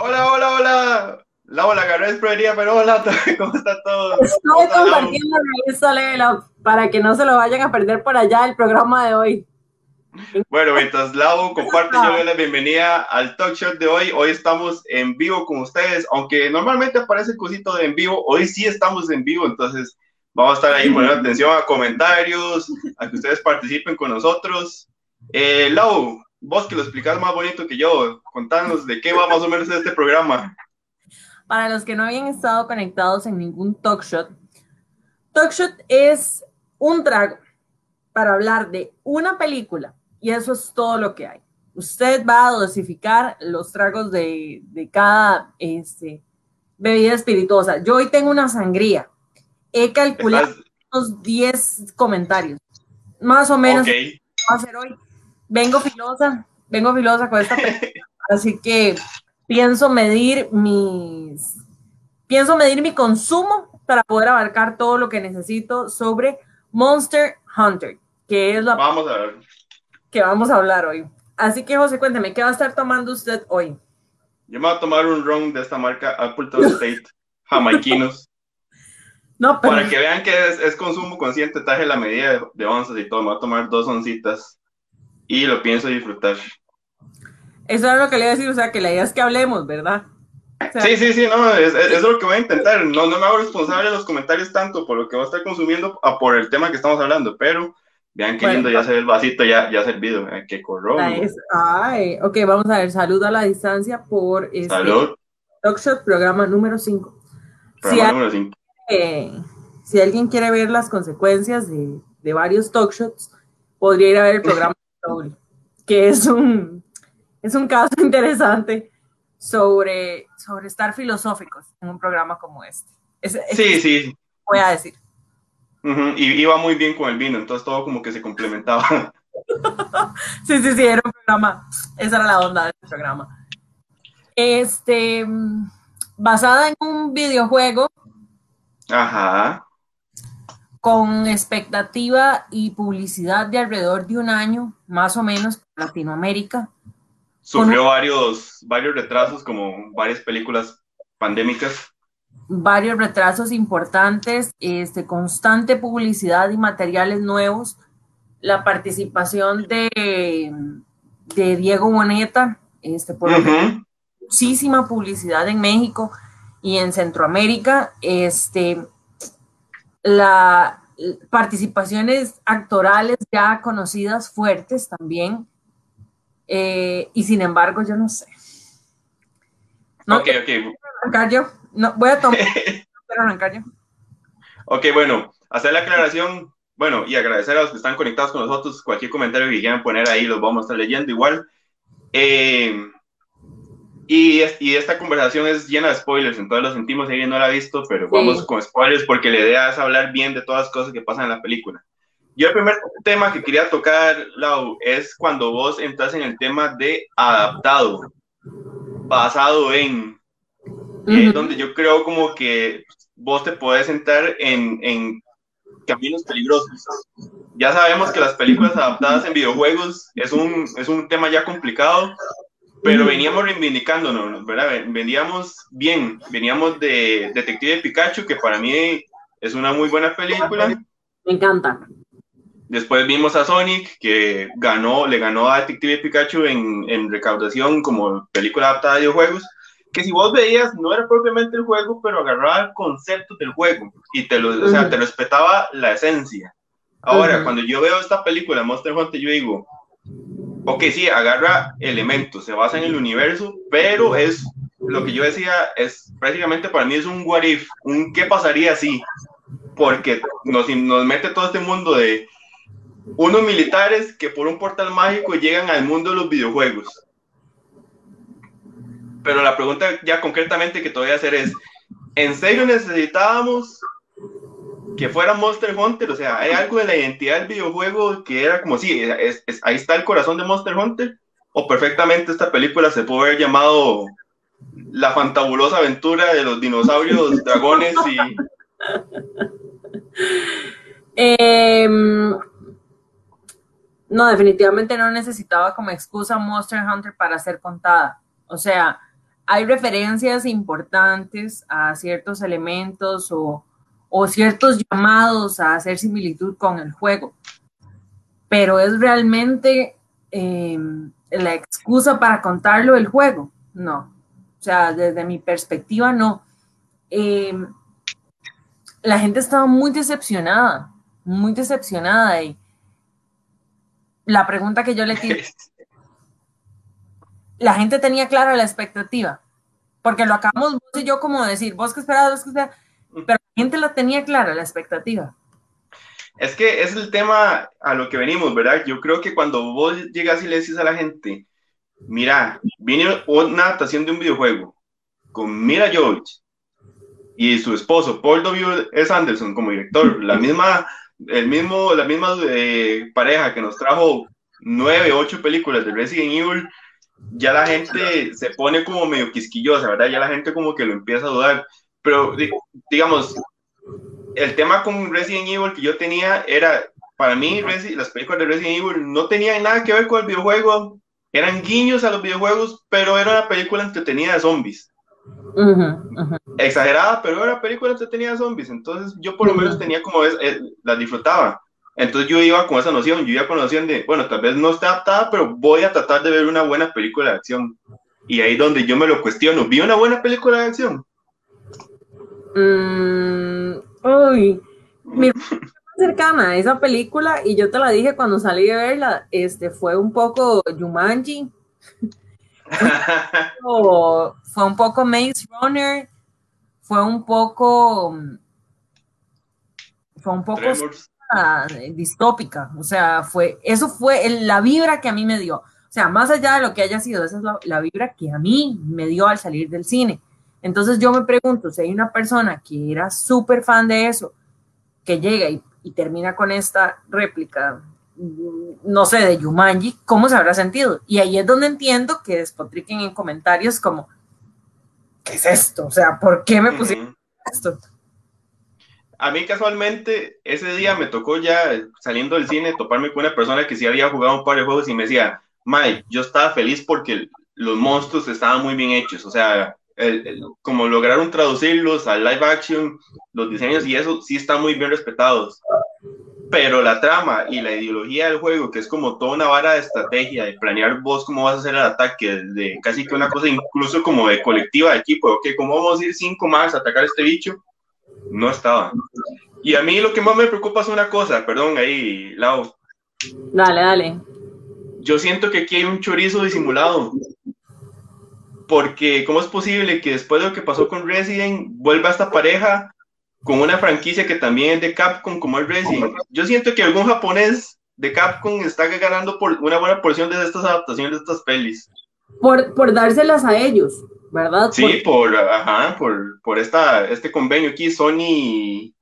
Hola, hola, hola. La agarré proveería, pero hola, ¿cómo está todo? Estoy compartiendo la para que no se lo vayan a perder por allá el programa de hoy. Bueno, mientras Lau comparte, yo doy la bienvenida al talk show de hoy. Hoy estamos en vivo con ustedes, aunque normalmente aparece el cosito de en vivo, hoy sí estamos en vivo, entonces vamos a estar ahí poniendo atención a comentarios, a que ustedes participen con nosotros. Eh, Lau, vos que lo explicas más bonito que yo, contanos de qué va más o menos este programa. Para los que no habían estado conectados en ningún talk shot, talk shot es un trago para hablar de una película y eso es todo lo que hay. Usted va a dosificar los tragos de, de cada este, bebida espirituosa. Yo hoy tengo una sangría. He calculado unos 10 comentarios. Más o menos. Okay. Va a ser hoy vengo filosa, vengo filosa con esta así que pienso medir mis, pienso medir mi consumo para poder abarcar todo lo que necesito sobre Monster Hunter, que es la vamos a ver. que vamos a hablar hoy. Así que José, cuénteme, ¿qué va a estar tomando usted hoy? Yo me voy a tomar un ron de esta marca Appleton State, jamaiquinos. No, pero... Para que vean que es, consumo consciente, traje la medida de, de onzas y todo. Me voy a tomar dos oncitas y lo pienso disfrutar. Eso era lo que le iba a decir, o sea, que la idea es que hablemos, ¿verdad? sí, sí, sí, no, es, es, lo que voy a intentar. No, no me hago responsable de los comentarios tanto por lo que voy a estar consumiendo a por el tema que estamos hablando, pero vean qué lindo ya se ve el vasito ya, ya servido, eh, qué corrón. Ay, ok, vamos a ver, salud a la distancia por este Salud. Talk Shot, programa número 5. Programa número 5. si alguien quiere ver las consecuencias de, de varios talk shots, podría ir a ver el programa que es un, es un caso interesante sobre, sobre estar filosóficos en un programa como este. sí, sí. Voy a decir. Y iba muy bien con el vino, entonces todo como que se complementaba. sí, sí, sí, era un programa, esa era la onda del programa. Este, basada en un videojuego. Ajá con expectativa y publicidad de alrededor de un año, más o menos, Latinoamérica. Sufrió varios, varios retrasos, como varias películas pandémicas. Varios retrasos importantes, este, constante publicidad y materiales nuevos, la participación de, de Diego Boneta, este, por muchísima publicidad en México y en Centroamérica, este, la participaciones actorales ya conocidas fuertes también. Eh, y sin embargo, yo no sé. No, ok, ok. Arrancar yo. No, voy a tomar. arrancar yo. Ok, bueno, hacer la aclaración. Bueno, y agradecer a los que están conectados con nosotros. Cualquier comentario que quieran poner ahí, los vamos a estar leyendo igual. Eh, y, y, esta conversación es llena de spoilers, entonces lo sentimos, ella no la ha visto, pero vamos con spoilers porque la idea es hablar bien de todas las cosas que pasan en la película. Yo el primer tema que quería tocar, Lau, es cuando vos entras en el tema de adaptado, basado en, eh, donde yo creo como que vos te podés entrar en, en caminos peligrosos. Ya sabemos que las películas adaptadas en videojuegos es un, es un tema ya complicado, pero veníamos reivindicándonos, ¿verdad? Veníamos bien, veníamos de Detective Pikachu, que para mí es una muy buena película. Me encanta. Después vimos a Sonic, que ganó, le ganó a Detective Pikachu en, en recaudación como película adaptada a videojuegos, que si vos veías no era propiamente el juego, pero agarraba el concepto del juego y te lo, o sea, te respetaba la esencia. Ahora, cuando yo veo esta película, Monster Hunter, yo digo, ok, sí, agarra elementos, se basa en el universo, pero es lo que yo decía, es prácticamente para mí es un what if, un qué pasaría si, porque nos, nos mete todo este mundo de unos militares que por un portal mágico llegan al mundo de los videojuegos. Pero la pregunta ya concretamente que te voy a hacer es, ¿en serio necesitábamos que fuera Monster Hunter, o sea, hay algo de la identidad del videojuego que era como, sí, es, ahí está el corazón de Monster Hunter, o perfectamente esta película se puede haber llamado La fantabulosa aventura de los dinosaurios, dragones y... Em, no, definitivamente no necesitaba como excusa Monster Hunter para ser contada. O sea, hay referencias importantes a ciertos elementos o, o ciertos llamados a hacer similitud con el juego, pero es realmente eh, la excusa para contarlo el juego, no. O sea, desde mi perspectiva, no. Eh, la gente estaba muy decepcionada, muy decepcionada. Y la pregunta que yo le tiré, la gente tenía clara la expectativa, porque lo acabamos vos y yo como decir, vos que esperabas, vos que esperabas, pero gente la tenía clara la expectativa. Es que es el tema a lo que venimos, ¿verdad? Yo creo que cuando vos llegas y le dices a la gente, mira, viene una adaptación de un videojuego con Mira George y su esposo Paul W. S. Anderson como director, la misma, el mismo, la misma eh, pareja que nos trajo nueve, ocho películas de Resident Evil, ya la gente se pone como medio quisquillosa, ¿verdad? Ya la gente como que lo empieza a dudar. Pero, digamos, el tema con Resident Evil que yo tenía era, para mí, las películas de Resident Evil no tenían nada que ver con el videojuego, eran guiños a los videojuegos, pero era una película entretenida de zombies. Exagerada, pero era película entretenida de zombies, entonces yo por lo menos tenía como, es, eh, la disfrutaba. Entonces yo iba con esa noción, yo iba con la noción de, bueno, tal vez no está adaptada, pero voy a tratar de ver una buena película de acción. Y ahí donde yo me lo cuestiono, ¿vi una buena película de acción? Mm, uy, mi cercana a esa película, y yo te la dije cuando salí de verla, este, fue un poco Jumanji, fue un poco Maze Runner, fue un poco, fue un poco distópica, o sea, fue, eso fue la vibra que a mí me dio, o sea, más allá de lo que haya sido, esa es la vibra que a mí me dio al salir del cine. Entonces yo me pregunto, si hay una persona que era súper fan de eso, que llega y, termina con esta réplica, mm, no sé, de Yumanji, ¿cómo se habrá sentido? Y ahí es donde entiendo que despotriquen en comentarios como, ¿qué es esto? O sea, ¿por qué me pusieron esto? A mí casualmente ese día me tocó ya saliendo del cine toparme con una persona que sí había jugado un par de juegos y me decía, Mike, yo estaba feliz porque los monstruos estaban muy bien hechos, o sea, como lograron traducirlos al live action, los diseños y eso sí están muy bien respetados. Pero la trama y la ideología del juego, que es como toda una vara de estrategia, de planear vos cómo vas a hacer el ataque, de casi que una cosa incluso como de colectiva de equipo, ok, ¿cómo vamos a ir cinco más a atacar a este bicho? No estaba. Y a mí lo que más me preocupa es una cosa, perdón, ahí, Lau. Dale, dale. Yo siento que aquí hay un chorizo disimulado porque ¿cómo es posible que después de lo que pasó con Resident vuelva esta pareja con una franquicia que también es de Capcom como el Resident? Yo siento que algún japonés de Capcom está ganando por una buena porción de estas adaptaciones de estas pelis. Por, por dárselas a ellos, ¿verdad? Sí, por, ajá, por, por esta, este convenio aquí, Sony,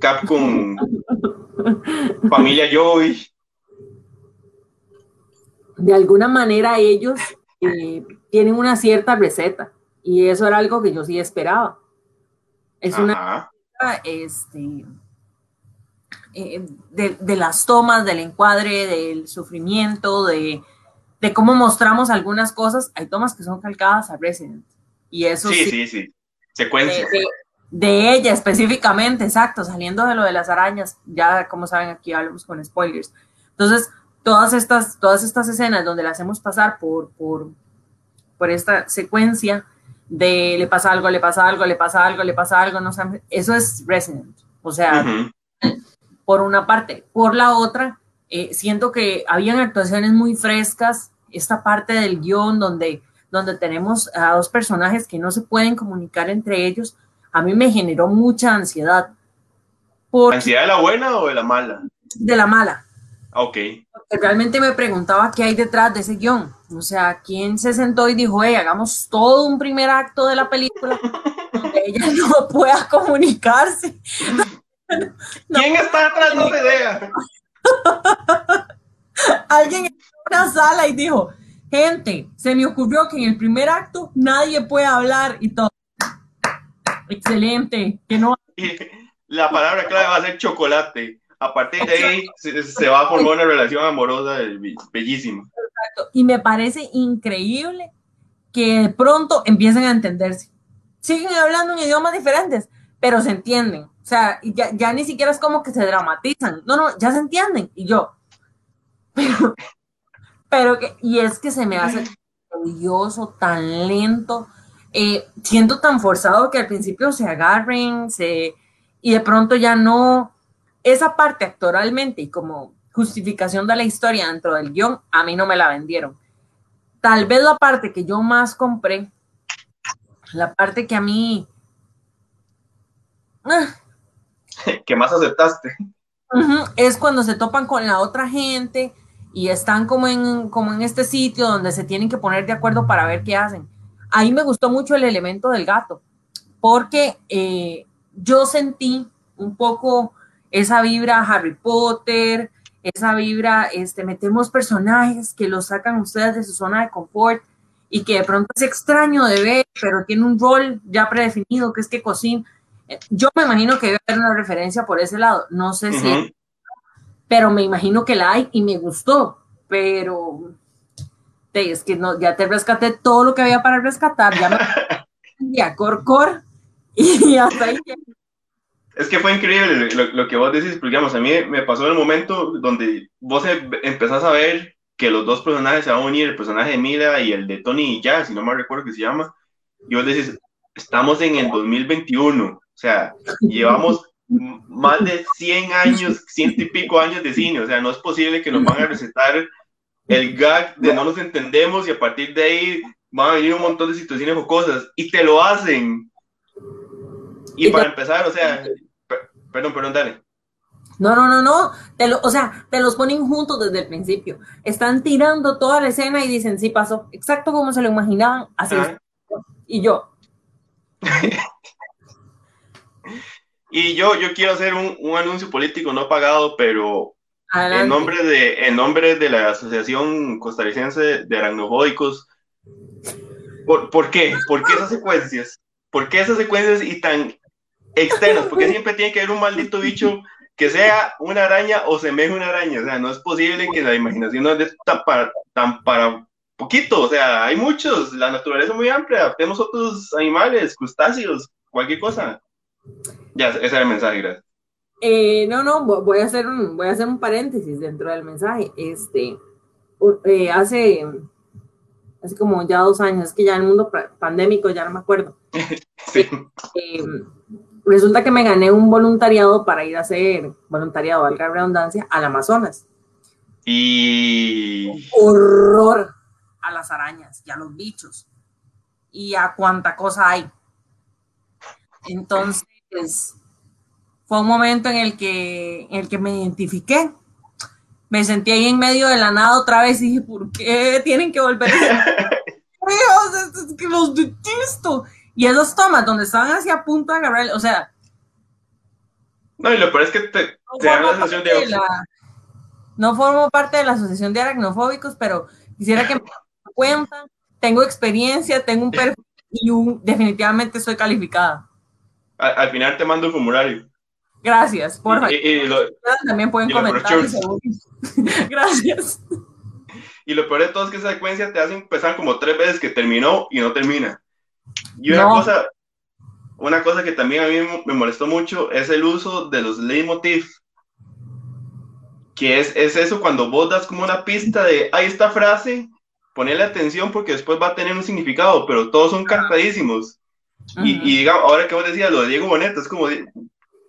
Capcom, Familia Joy. De alguna manera ellos eh, tienen una cierta receta y eso era algo que yo sí esperaba. Es una este, eh, de, las tomas, del encuadre, del sufrimiento, de, cómo mostramos algunas cosas. Hay tomas que son calcadas a Resident. Y eso sí, sí, sí. Secuencia. De, ella específicamente, exacto, saliendo de lo de las arañas, ya como saben aquí hablamos con spoilers. Entonces, todas estas, todas estas escenas donde la hacemos pasar por, por, por esta secuencia de le pasa algo, le pasa algo, le pasa algo, le pasa algo, no sé, eso es Resident. O sea, por una parte. Por la otra, eh, siento que habían actuaciones muy frescas, esta parte del guion donde, donde tenemos a dos personajes que no se pueden comunicar entre ellos, a mí me generó mucha ansiedad. ¿Ansiedad de la buena o de la mala? De la mala. Ok. Realmente me preguntaba qué hay detrás de ese guion. O sea, ¿quién se sentó y dijo, hey, hagamos todo un primer acto de la película donde ella no pueda comunicarse? ¿Quién está detrás de esa idea? Alguien en una sala y dijo, gente, se me ocurrió que en el primer acto nadie puede hablar y todo. Excelente, que no. La palabra clave va a ser chocolate a partir de ahí se, va a formar una relación amorosa bellísima. Exacto. Y me parece increíble que de pronto empiecen a entenderse. Siguen hablando en idiomas diferentes, pero se entienden. O sea, ya, ya ni siquiera es como que se dramatizan. No, no, ya se entienden. Y yo, pero, pero que, y es que se me hace odioso, tan lento. Eh, siento tan forzado que al principio se agarren, se, y de pronto ya no. Esa parte actoralmente y como justificación de la historia dentro del guion, a mí no me la vendieron. Tal vez la parte que yo más compré, la parte que a mí... Ah, que más aceptaste. es cuando se topan con la otra gente y están como en, como en este sitio donde se tienen que poner de acuerdo para ver qué hacen. Ahí me gustó mucho el elemento del gato, porque eh, yo sentí un poco esa vibra Harry Potter, esa vibra, este, metemos personajes que los sacan ustedes de su zona de confort y que de pronto es extraño de ver, pero tiene un rol ya predefinido, que es que cocina. Yo me imagino que debe haber una referencia por ese lado, no sé si, pero me imagino que la hay y me gustó, pero es que no, ya te rescaté todo lo que había para rescatar, ya me ya cor cor y hasta ahí es que fue increíble lo, que vos decís, porque digamos, a mí me pasó el momento donde vos em, empezás a ver que los dos personajes se van a unir, el personaje de Mila y el de Tony ya, si no me recuerdo que se llama, y vos decís, estamos en el 2021, o sea, llevamos más de 100 años, ciento y pico años de cine, o sea, no es posible que nos van a recetar el gag de no nos entendemos y a partir de ahí van a venir un montón de situaciones o cosas, y te lo hacen. Y para empezar, o sea, Perdón, perdón, dale. No, no, no, no. Te lo, o sea, te los ponen juntos desde el principio. Están tirando toda la escena y dicen, sí pasó, exacto como se lo imaginaban, así Y yo. y yo, yo quiero hacer un, un, anuncio político no pagado, pero en nombre, de, en nombre de la Asociación Costarricense de Aracnofóbicos, ¿por, ¿por qué? ¿Por qué esas secuencias? ¿Por qué esas secuencias y tan externos, porque siempre tiene que haber un maldito bicho que sea una araña o semeje una araña, o sea, no es posible que la imaginación no es tan para, tan para poquito, o sea, hay muchos, la naturaleza es muy amplia, tenemos otros animales, crustáceos, cualquier cosa. Ya, ese era el mensaje, gracias. Eh, no, no, voy a hacer un, voy a hacer un paréntesis dentro del mensaje. Este, eh, hace, hace como ya dos años, es que ya en el mundo pandémico ya no me acuerdo. sí. Eh, resulta que me gané un voluntariado para ir a hacer voluntariado, valga redundancia, al Amazonas. Y. Horror a las arañas y a los bichos y a cuánta cosa hay. Entonces, fue un momento en el que, en el que me identifiqué. Me sentí ahí en medio de la nada otra vez y dije, ¿por qué tienen que volver? Dios, es que los detesto. Y esos tomas donde estaban hacia punto de agarrar, o sea. No, y lo peor es que te, no te dan la sensación de. no formo parte de la asociación de aracnofóbicos, pero quisiera que me cuenta. Tengo experiencia, tengo un perfil y un, definitivamente soy calificada. Al, final te mando un formulario. Gracias, por favor. También pueden comentar. Gracias. Y lo peor de todo es que esa secuencia te hacen empezar como tres veces que terminó y no termina. Y una cosa, una cosa que también a mí me molestó mucho es el uso de los leitmotiv. Que es, es eso cuando vos das como una pista de, hay esta frase, ponerle atención porque después va a tener un significado, pero todos son cantadísimos. Y, y digamos, ahora que vos decías lo de Diego Boneta, es como de,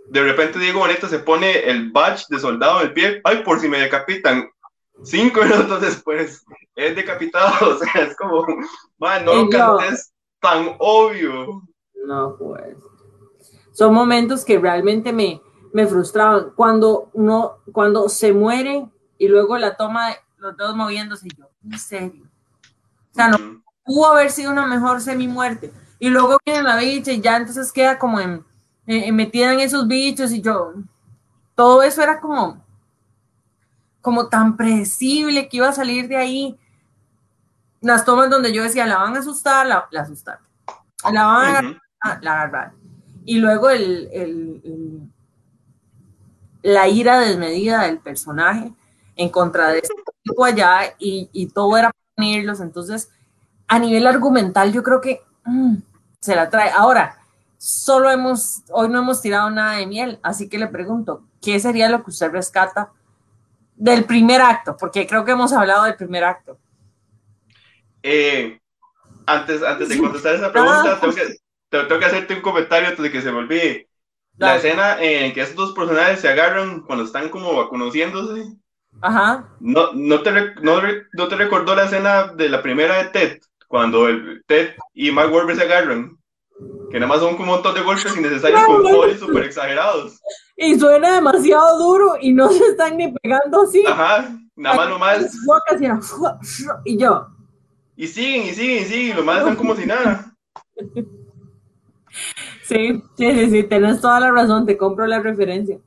de repente Diego Boneta se pone el badge de soldado en el pie, ay, por si me decapitan. Cinco minutos después es decapitado, o sea, es como, man, no lo cantes tan obvio. No, pues. Son momentos que realmente me, me frustraban. Cuando uno, cuando se muere y luego la toma los dedos moviéndose, yo, en serio. O sea, no pudo haber sido una mejor semi-muerte. Y luego viene la bicha y ya entonces queda como en, metida en esos bichos y yo, todo eso era como, como tan predecible que iba a salir de ahí las tomas donde yo decía, la van a asustar, la, la asustaron. La van a agarrar, la agarrar. Y luego el, el, la ira desmedida del personaje en contra de ese tipo allá y, y todo era para unirlos. Entonces, a nivel argumental yo creo que mm, se la trae. Ahora, solo hemos, hoy no hemos tirado nada de miel, así que le pregunto, ¿qué sería lo que usted rescata del primer acto? Porque creo que hemos hablado del primer acto. Eh, antes, antes de contestar esa pregunta, tengo, que, tengo que hacerte un comentario antes de que se me olvide. La escena en que esos dos personajes se agarran cuando están como conociéndose. Ajá. No, no, te, no, no te recordó la escena de la primera de Ted, cuando el Ted y Mark Wahlberg se agarran. Que nada más son como un montón de golpes innecesarios con goles súper exagerados. Y suena demasiado duro y no se están ni pegando así. Ajá, nada más nomás. Y yo. Y siguen, y siguen, y siguen, lo más están como si nada. Sí, sí, sí, sí, tenés toda la razón, te compro la referencia.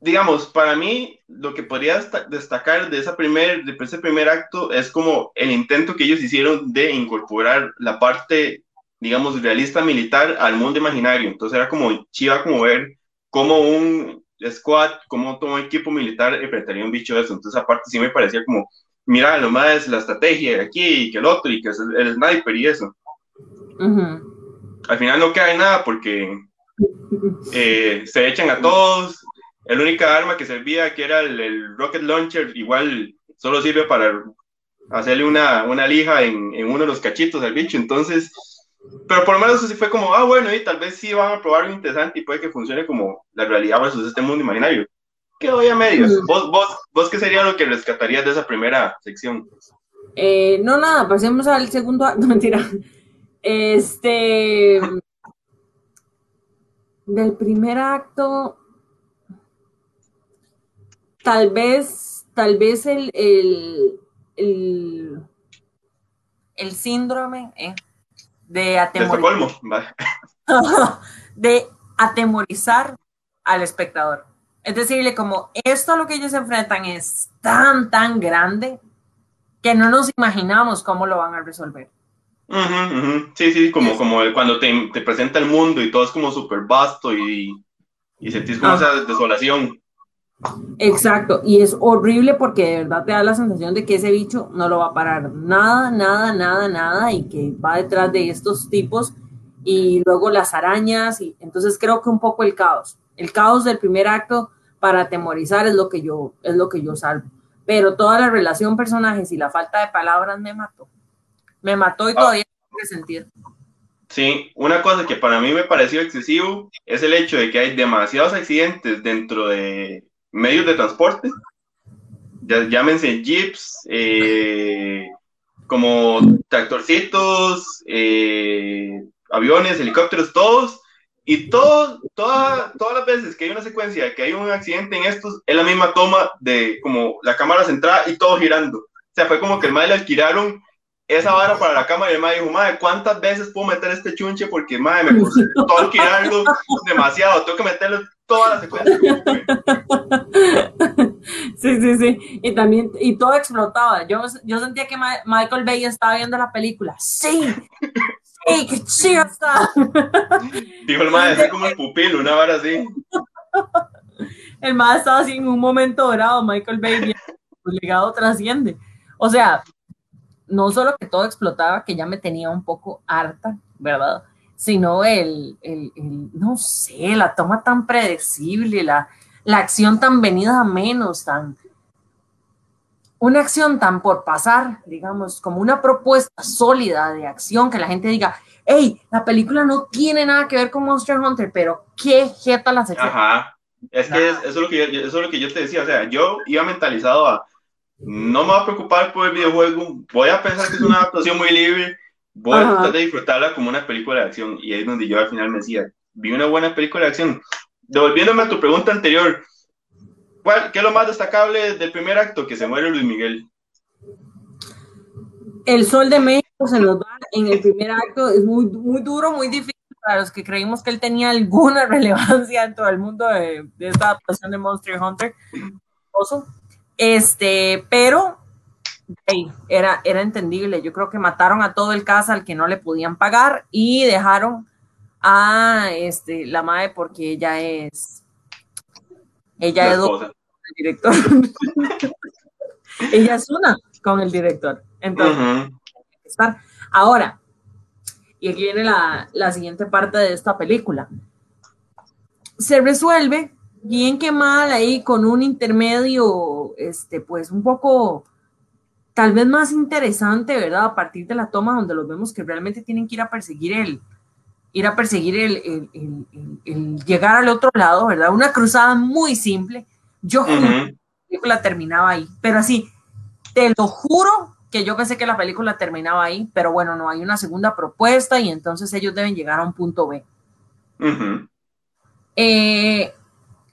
Digamos, para mí, lo que podría destacar de, esa primer, de ese primer acto es como el intento que ellos hicieron de incorporar la parte, digamos, realista militar al mundo imaginario. Entonces era como chiva como ver cómo un squad, cómo todo un equipo militar enfrentaría un bicho de eso. Entonces, aparte, sí me parecía como, mira, lo más la estrategia de aquí y que el otro y que es el, sniper y eso. Al final no queda nada porque eh, se echan a todos. El única arma que servía, que era el, rocket launcher, igual solo sirve para hacerle una, una lija en, en, uno de los cachitos al bicho. Entonces, pero por lo menos así fue como, ah, bueno, y tal vez sí van a probar algo interesante y puede que funcione como la realidad versus este mundo imaginario. Quedó a medios. ¿Vos, vos, ¿Vos qué sería lo que rescatarías de esa primera sección? Eh, no, nada, pasemos al segundo acto, mentira. Este. Del primer acto. Tal vez, tal vez el, el, el, el síndrome eh, de atemorizar. de atemorizar al espectador. Es decirle, como esto a lo que ellos se enfrentan es tan, tan grande que no nos imaginamos cómo lo van a resolver. Sí, sí, como, como cuando te, te, presenta el mundo y todo es como súper vasto y, y sentís como esa desolación. Exacto, y es horrible porque de verdad te da la sensación de que ese bicho no lo va a parar. Nada, nada, nada, nada y que va detrás de estos tipos y luego las arañas y entonces creo que un poco el caos, el caos del primer acto para atemorizar es lo que yo es lo que yo salvo, pero toda la relación personajes y la falta de palabras me mató. Me mató y ah. todavía no tiene sentido. Sí, una cosa que para mí me pareció excesivo es el hecho de que hay demasiados accidentes dentro de medios de transporte, ya, llámense jeeps, eh, como tractorcitos, eh, aviones, helicópteros, todos, y todos, todas las veces que hay una secuencia, que hay un accidente en estos, es la misma toma de como la cámara centrada y todo girando. O sea, fue como que el mal le alquilaron esa vara para la cámara y el madre dijo, madre, ¿cuántas veces puedo meter este chunche? Porque, madre, me todo alquilarlo demasiado, tengo que meterlo toda la secuencia. Sí, sí, sí. Y también, y todo explotaba. Yo, yo sentía que Michael Bay estaba viendo la película. Sí, sí, qué chido está. Dijo el madre, como el pupilo, una vara así. El madre estaba así en un momento dorado. Michael Bay, su legado trasciende. O sea, no solo que todo explotaba, que ya me tenía un poco harta, ¿verdad? Sino el, el, no sé, la toma tan predecible, la, la acción tan venida a menos, tan... Una acción tan por pasar, digamos, como una propuesta sólida de acción que la gente diga, hey, la película no tiene nada que ver con Monster Hunter, pero qué jeta la sección. Ajá. Es que eso, es lo que yo, eso es lo que yo te decía, o sea, yo iba mentalizado a, no me voy a preocupar por el videojuego, voy a pensar que es una adaptación muy libre, voy a tratar de disfrutarla como una película de acción. Y ahí es donde yo al final me decía, vi una buena película de acción. Devolviéndome a tu pregunta anterior, ¿cuál, ¿qué es lo más destacable del primer acto? Que se muere Luis Miguel. El sol de México se nos va en el primer acto, es muy, muy duro, muy difícil para los que creímos que él tenía alguna relevancia en todo el mundo de, de esta adaptación de Monster Hunter. Este, pero era, era entendible. Yo creo que mataron a todo el casa al que no le podían pagar y dejaron a este, la madre porque ella es. Ella es director. ella es una con el director. Entonces, Ahora, y aquí viene la, la siguiente parte de esta película. Se resuelve bien que mal ahí con un intermedio, este, pues un poco, tal vez más interesante, ¿verdad? A partir de la toma donde los vemos que realmente tienen que ir a perseguir el, ir a perseguir el, el, el, el llegar al otro lado, ¿verdad? Una cruzada muy simple. Yo juro que la película terminaba ahí, pero así, te lo juro que yo pensé que la película terminaba ahí, pero bueno, no hay una segunda propuesta y entonces ellos deben llegar a un punto B. eh,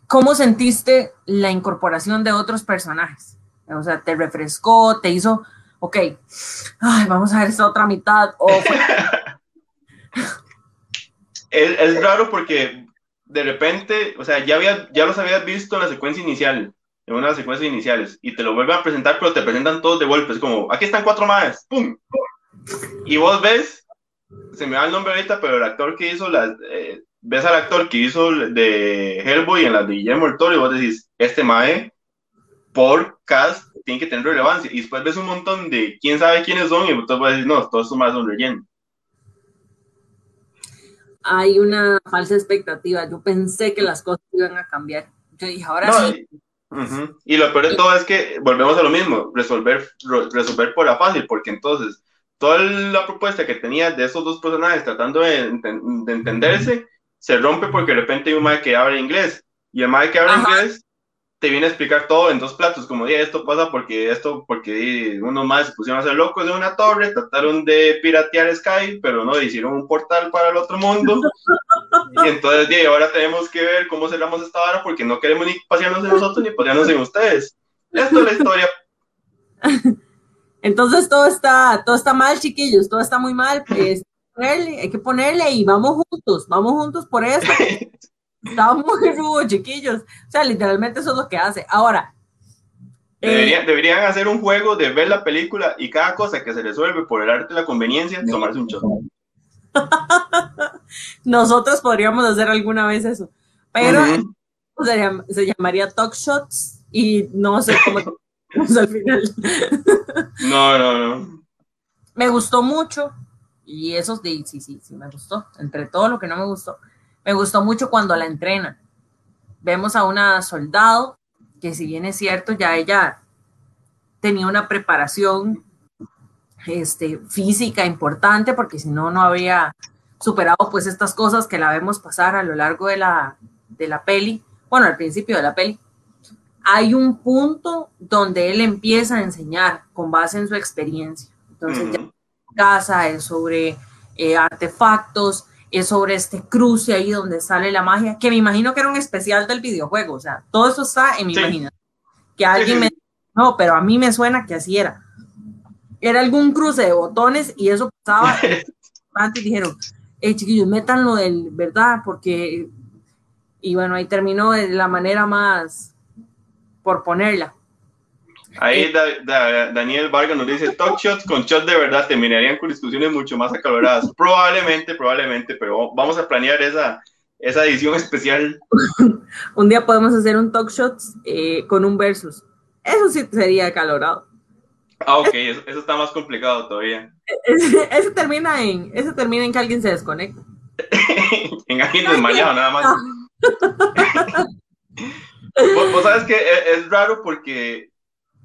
¿Cómo sentiste la incorporación de otros personajes? O sea, ¿te refrescó? ¿Te hizo, ok, ay, vamos a ver esta otra mitad? Es, raro porque de repente, o sea, ya, había, ya los habías visto en la secuencia inicial, en una de las secuencias iniciales, y te lo vuelven a presentar, pero te presentan todos de golpe. Es como, aquí están cuatro más, ¡pum! Y vos ves, se me va el nombre ahorita, pero el actor que hizo las, eh, ves al actor que hizo de Hellboy en la de Guillermo del Toro y vos decís, este mae por cast tiene que tener relevancia. Y después ves un montón de quién sabe quiénes son y entonces vas a decir, no, todos estos más son relleno. Hay una falsa expectativa. Yo pensé que las cosas iban a cambiar. Yo dije, ahora no, sí. Uh -huh. Y lo peor de todo es que volvemos a lo mismo, resolver, resolver por la fácil, porque entonces toda la propuesta que tenía de esos dos personajes tratando de, de entenderse se rompe porque de repente hay un mae que habla inglés y el mae que habla Ajá. inglés te viene a explicar todo en dos platos, como dije, esto pasa porque esto, porque unos más se pusieron a hacer locos de una torre, trataron de piratear Skype, pero no, hicieron un portal para el otro mundo, y entonces, dije, ahora tenemos que ver cómo cerramos esta vara, porque no queremos ni pasearnos en nosotros, ni pasearnos en ustedes. Esto es la historia. Entonces todo está, todo está mal, chiquillos, todo está muy mal, pues hay que ponerle y vamos juntos, vamos juntos por eso. Estamos muy rudos, chiquillos. O sea, literalmente eso es lo que hace. Ahora. Deberían, eh, deberían hacer un juego de ver la película y cada cosa que se resuelve por el arte de la conveniencia, tomarse un shot. Nosotros podríamos hacer alguna vez eso. Pero uh -huh. se, se, llamaría Talk Shots y no sé cómo al final. No, no, no. Me gustó mucho y eso sí, sí, sí, sí, me gustó. Entre todo lo que no me gustó, me gustó mucho cuando la entrenan. Vemos a una soldado que si bien es cierto, ya ella tenía una preparación este, física importante, porque si no, no habría superado pues estas cosas que la vemos pasar a lo largo de la, de la peli, bueno, al principio de la peli. Hay un punto donde él empieza a enseñar con base en su experiencia. Entonces, ya casa, es sobre eh, artefactos, es sobre este cruce ahí donde sale la magia, que me imagino que era un especial del videojuego, o sea, todo eso está en mi sí. imaginación. Que alguien me... No, pero a mí me suena que así era. Era algún cruce de botones y eso pasaba. antes dijeron, hey, chiquillos, métanlo del, ¿verdad? Porque... Y bueno, ahí terminó de la manera más por ponerla. Ahí da, da, Daniel Vargas nos dice, talk shots con shots de verdad terminarían con discusiones mucho más acaloradas. Probablemente, probablemente, pero vamos a planear esa, esa edición especial. un día podemos hacer un talk shots eh, con un versus. Eso sí sería acalorado. Ah, ok, eso, eso está más complicado todavía. Ese, ese, termina en, ese termina en que alguien se desconecta. en alguien desmayado, nada más. vos, vos sabes que es, es raro porque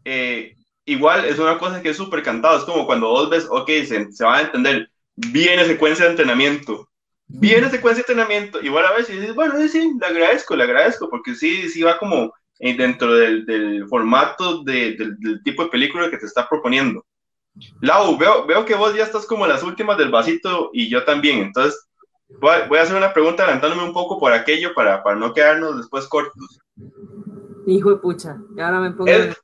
eh, igual es una cosa que es súper cantado, es como cuando vos ves, ok, se, se va a entender, viene secuencia de entrenamiento, viene secuencia de entrenamiento, igual a veces dices, bueno, sí, le agradezco, le agradezco, porque sí, sí va como dentro del, del formato de, del, del, tipo de película que te está proponiendo. Lau, veo, veo que vos ya estás como las últimas del vasito y yo también, entonces voy a, voy a hacer una pregunta adelantándome un poco por aquello para, para no quedarnos después cortos. Hijo de pucha, ahora me pongo... Es,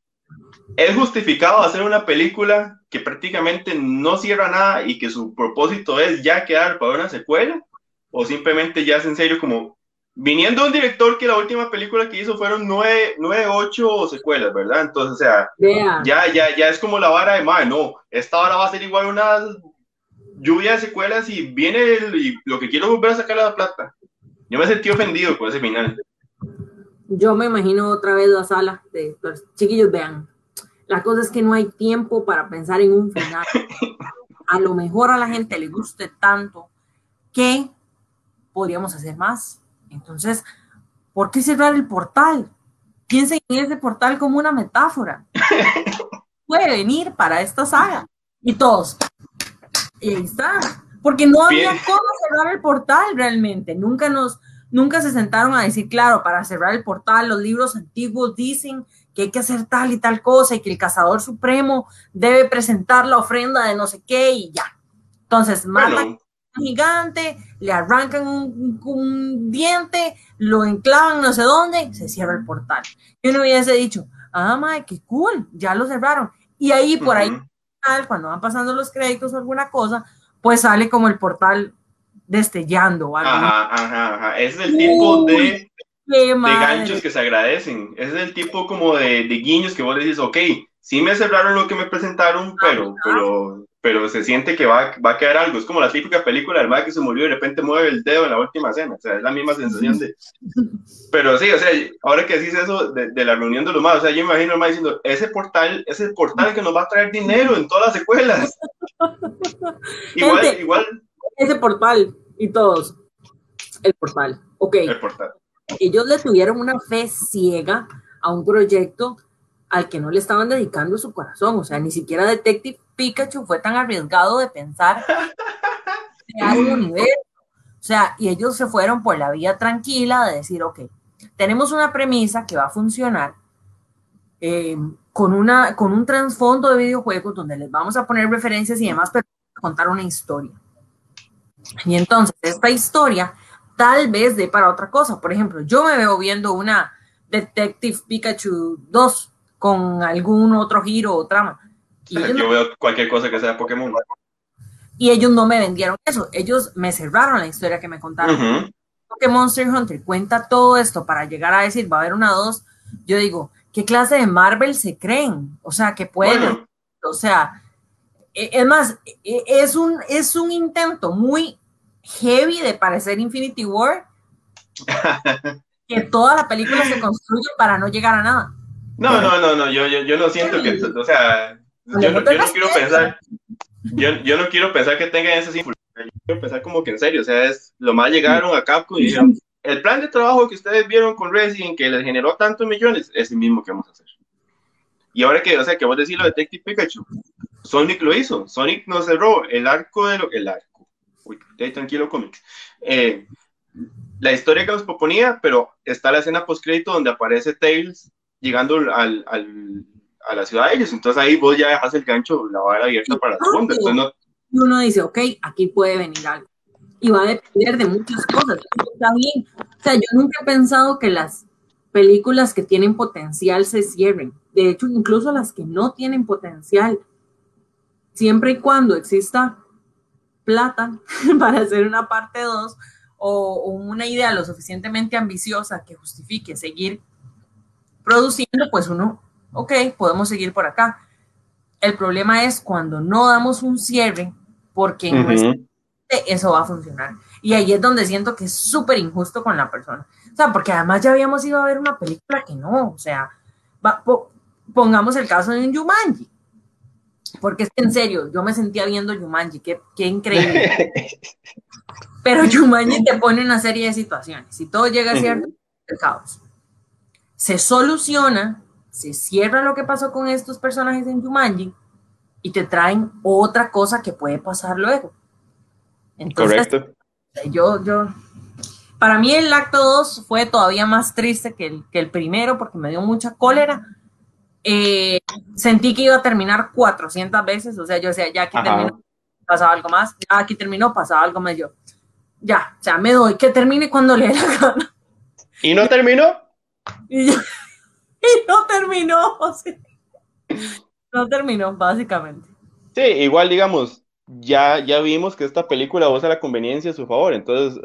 es justificado hacer una película que prácticamente no cierra nada y que su propósito es ya quedar para una secuela o simplemente ya es en serio como viniendo un director que la última película que hizo fueron nueve, nueve ocho secuelas, ¿verdad? Entonces, o sea, yeah. ya, ya, ya es como la vara de madre, no, esta vara va a ser igual una lluvia de secuelas y viene el, y lo que quiero volver a sacar la plata. Yo me sentí ofendido con ese final. Yo me imagino otra vez la sala de los chiquillos vean la cosa es que no hay tiempo para pensar en un final. a lo mejor a la gente le guste tanto que podríamos hacer más. Entonces, ¿por qué cerrar el portal? Piensen en ese portal como una metáfora. Puede venir para esta saga. Y todos. Y ahí está. Porque no había cómo cerrar el portal realmente. Nunca nos, nunca se sentaron a decir, claro, para cerrar el portal, los libros antiguos dicen que hay que hacer tal y tal cosa y que el cazador supremo debe presentar la ofrenda de no sé qué y ya. Entonces, matan un gigante, le arrancan un, diente, lo enclavan no sé dónde, se cierra el portal. Yo no hubiese dicho, ah, madre, qué cool, ya lo cerraron. Y ahí, por ahí, cuando van pasando los créditos o alguna cosa, pues sale como el portal destellando. Ajá, ajá, ajá. Es el tipo de de ganchos que se agradecen. Es el tipo como de, de, guiños que vos decís, ok, sí me cerraron lo que me presentaron, pero, pero, pero se siente que va, va a quedar algo. Es como la típica película del que se murió y de repente mueve el dedo en la última escena. O sea, es la misma sensación de... Pero sí, o sea, ahora que decís eso de, de la reunión de los más, o sea, yo imagino al diciendo, ese portal es el portal que nos va a traer dinero en todas las secuelas. igual, igual. Ese portal y todos. El portal. Ok. El portal ellos le tuvieron una fe ciega a un proyecto al que no le estaban dedicando su corazón. O sea, ni siquiera Detective Pikachu fue tan arriesgado de pensar crear un universo. O sea, y ellos se fueron por la vía tranquila de decir, ok, tenemos una premisa que va a funcionar eh, con, una, con un trasfondo de videojuegos donde les vamos a poner referencias y demás, pero contar una historia. Y entonces, esta historia tal vez de para otra cosa. Por ejemplo, yo me veo viendo una Detective Pikachu 2 con algún otro giro o trama. yo veo cualquier cosa que sea Pokémon. Y ellos no me vendieron eso, ellos me cerraron la historia que me contaron. Porque Monster Hunter cuenta todo esto para llegar a decir, va a haber una 2. Yo digo, ¿qué clase de Marvel se creen? O sea, que pueden. O sea, es más, e, es un, es un intento muy heavy de parecer Infinity War, que toda la película se construye para no llegar a nada. No, no, no, no, yo, yo, yo no siento que, o sea, yo, no, yo no quiero pensar, yo, yo, no quiero pensar que tengan esas influencias, yo quiero pensar como que en serio, o sea, es lo más llegaron a Capcom y dijeron, el plan de trabajo que ustedes vieron con Resident, que les generó tantos millones, es el mismo que vamos a hacer. Y ahora que, o sea, que vos decís lo de Detective Pikachu, Sonic lo hizo, Sonic nos cerró el arco de lo, el arco uy, tranquilo cómics. Eh, la historia que nos proponía, pero está la escena post crédito donde aparece Tails llegando al, al, a la ciudad de ellos. Entonces ahí vos ya dejas el gancho, la vara abierta para la segunda. Entonces Y uno dice, ok, aquí puede venir algo. Y va a depender de muchas cosas. Está bien. O sea, yo nunca he pensado que las películas que tienen potencial se cierren. De hecho, incluso las que no tienen potencial, siempre y cuando exista plata para hacer una parte 2 o, una idea lo suficientemente ambiciosa que justifique seguir produciendo, pues uno, ok, podemos seguir por acá. El problema es cuando no damos un cierre, porque eso va a funcionar. Y ahí es donde siento que es súper injusto con la persona. O sea, porque además ya habíamos ido a ver una película que no, o sea, pongamos el caso de un Jumanji. Porque es que en serio, yo me sentía viendo Jumanji, qué, qué increíble. Pero Jumanji te pone una serie de situaciones. Si todo llega a cierto, el caos. Se soluciona, se cierra lo que pasó con estos personajes en Jumanji y te traen otra cosa que puede pasar luego. Entonces, Correcto. Yo, yo, para mí el acto 2 fue todavía más triste que el, que el primero porque me dio mucha cólera eh, sentí que iba a terminar 400 veces, o sea, yo decía, ya aquí terminó, pasaba algo más, ya aquí terminó, pasaba algo más, yo, ya, ya me doy, que termine cuando le dé la gana. ¿Y no terminó? Y, no terminó, no terminó, básicamente. Sí, igual digamos, ya, ya vimos que esta película usa la conveniencia a su favor, entonces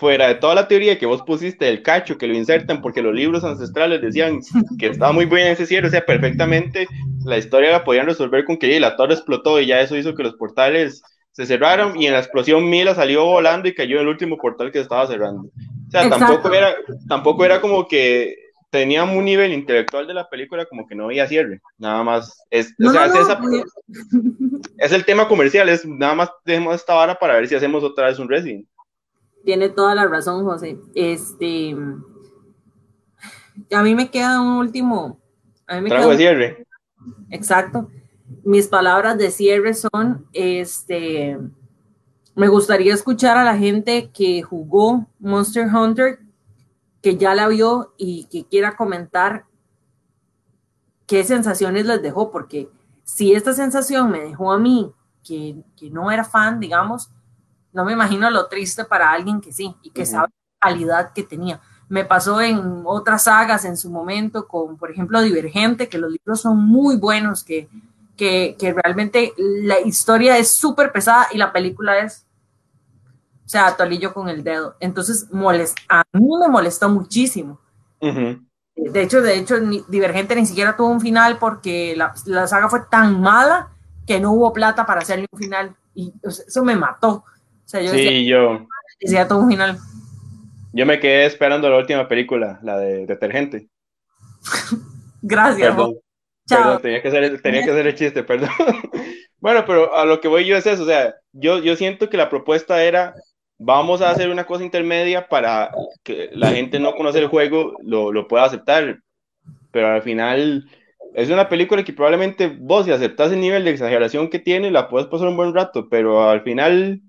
fuera de toda la teoría que vos pusiste del cacho, que lo insertan porque los libros ancestrales decían que estaba muy bien ese cierre, o sea, perfectamente la historia la podían resolver con que la torre explotó y ya eso hizo que los portales se cerraron y en la explosión Mila salió volando y cayó en el último portal que estaba cerrando. O sea, tampoco era, tampoco era como que tenía un nivel intelectual de la película como que no había cierre, nada más. Es, o sea, es, es, el tema comercial, es nada más dejemos esta vara para ver si hacemos otra vez un Resident. Tiene toda la razón, José. Este, a mí me queda un último. A mí me Trago de cierre. Exacto. Mis palabras de cierre son, este, me gustaría escuchar a la gente que jugó Monster Hunter, que ya la vio y que quiera comentar qué sensaciones les dejó, porque si esta sensación me dejó a mí, que, que no era fan, digamos, no me imagino lo triste para alguien que sí y que sabe la calidad que tenía. Me pasó en otras sagas en su momento, con por ejemplo Divergente, que los libros son muy buenos, que, que, que realmente la historia es súper pesada y la película es, o sea, tolillo con el dedo. Entonces, molest, a mí me molestó muchísimo. De hecho, de hecho, Divergente ni siquiera tuvo un final porque la, la, saga fue tan mala que no hubo plata para hacerle un final y eso me mató sea, yo sí, yo. Decía todo un final. Yo me quedé esperando la última película, la de Detergente. Gracias. Perdón, perdón tenía, que hacer, tenía que hacer el chiste, perdón. bueno, pero a lo que voy yo es eso, o sea, yo, yo siento que la propuesta era, vamos a hacer una cosa intermedia para que la gente no conoce el juego lo, lo pueda aceptar, pero al final es una película que probablemente vos si aceptas el nivel de exageración que tiene, la puedes pasar un buen rato, pero al final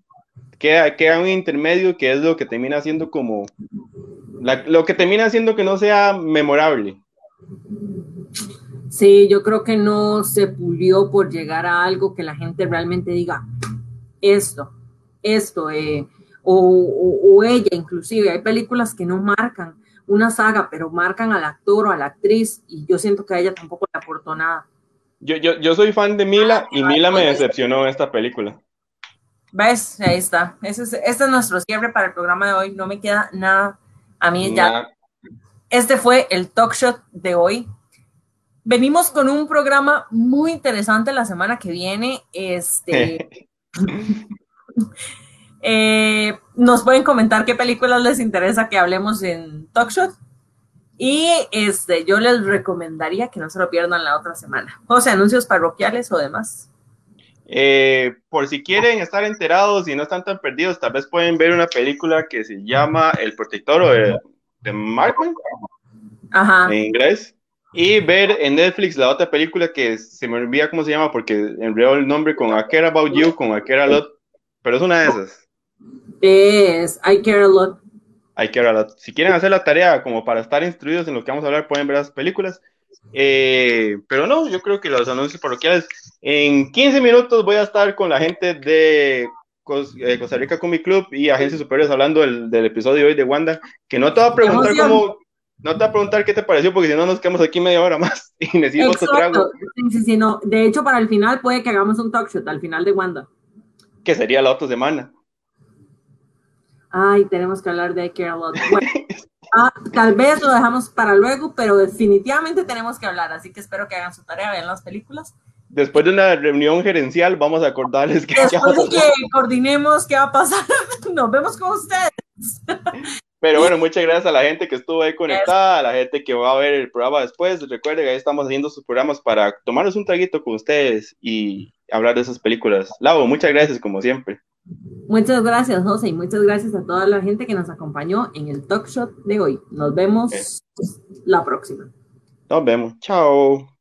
queda, queda un intermedio que es lo que termina siendo como, lo que termina haciendo que no sea memorable. Sí, yo creo que no se pulió por llegar a algo que la gente realmente diga, esto, esto, eh, o, ella inclusive. Hay películas que no marcan una saga, pero marcan al actor o a la actriz y yo siento que a ella tampoco le aportó nada. Yo, yo, yo soy fan de Mila y Mila me decepcionó en esta película. ¿Ves? Ahí está. Ese es, este es nuestro cierre para el programa de hoy. No me queda nada. A mí ya. Este fue el talk shot de hoy. Venimos con un programa muy interesante la semana que viene. Este. Eh, nos pueden comentar qué películas les interesa que hablemos en talk shot. Y este, yo les recomendaría que no se lo pierdan la otra semana. O sea, anuncios parroquiales o demás. Eh, por si quieren estar enterados y no están tan perdidos, tal vez pueden ver una película que se llama El Protector de, de Markman en inglés y ver en Netflix la otra película que se me olvida cómo se llama porque enredó el nombre con I Care About You, con I Care A Lot, pero es una de esas. Es I Care A Lot. I Care A Lot. Si quieren hacer la tarea como para estar instruidos en lo que vamos a hablar, pueden ver las películas. Eh, pero no, yo creo que los anuncios parroquiales. En 15 minutos voy a estar con la gente de eh, Costa Rica Comic Club y Agencias Superiores hablando del, del, episodio de hoy de Wanda. Que no te va a preguntar cómo. No te va a preguntar qué te pareció, porque si no nos quedamos aquí media hora más y necesito otro trago. Sí, sí, no. De hecho, para el final puede que hagamos un talk show al final de Wanda. Que sería la otra semana. Ay, tenemos que hablar de Care a Lot. Bueno, Ah, tal vez lo dejamos para luego, pero definitivamente tenemos que hablar, así que espero que hagan su tarea, vean las películas. Después de una reunión gerencial, vamos a acordarles que... Después de que coordinemos qué va a pasar, nos vemos con ustedes. Pero bueno, muchas gracias a la gente que estuvo ahí conectada, a la gente que va a ver el programa después. Recuerden que ahí estamos haciendo sus programas para tomarnos un traguito con ustedes y hablar de esas películas. Lau, muchas gracias como siempre. Muchas gracias, José, y muchas gracias a toda la gente que nos acompañó en el talk shot de hoy. Nos vemos la próxima. Nos vemos. Chao.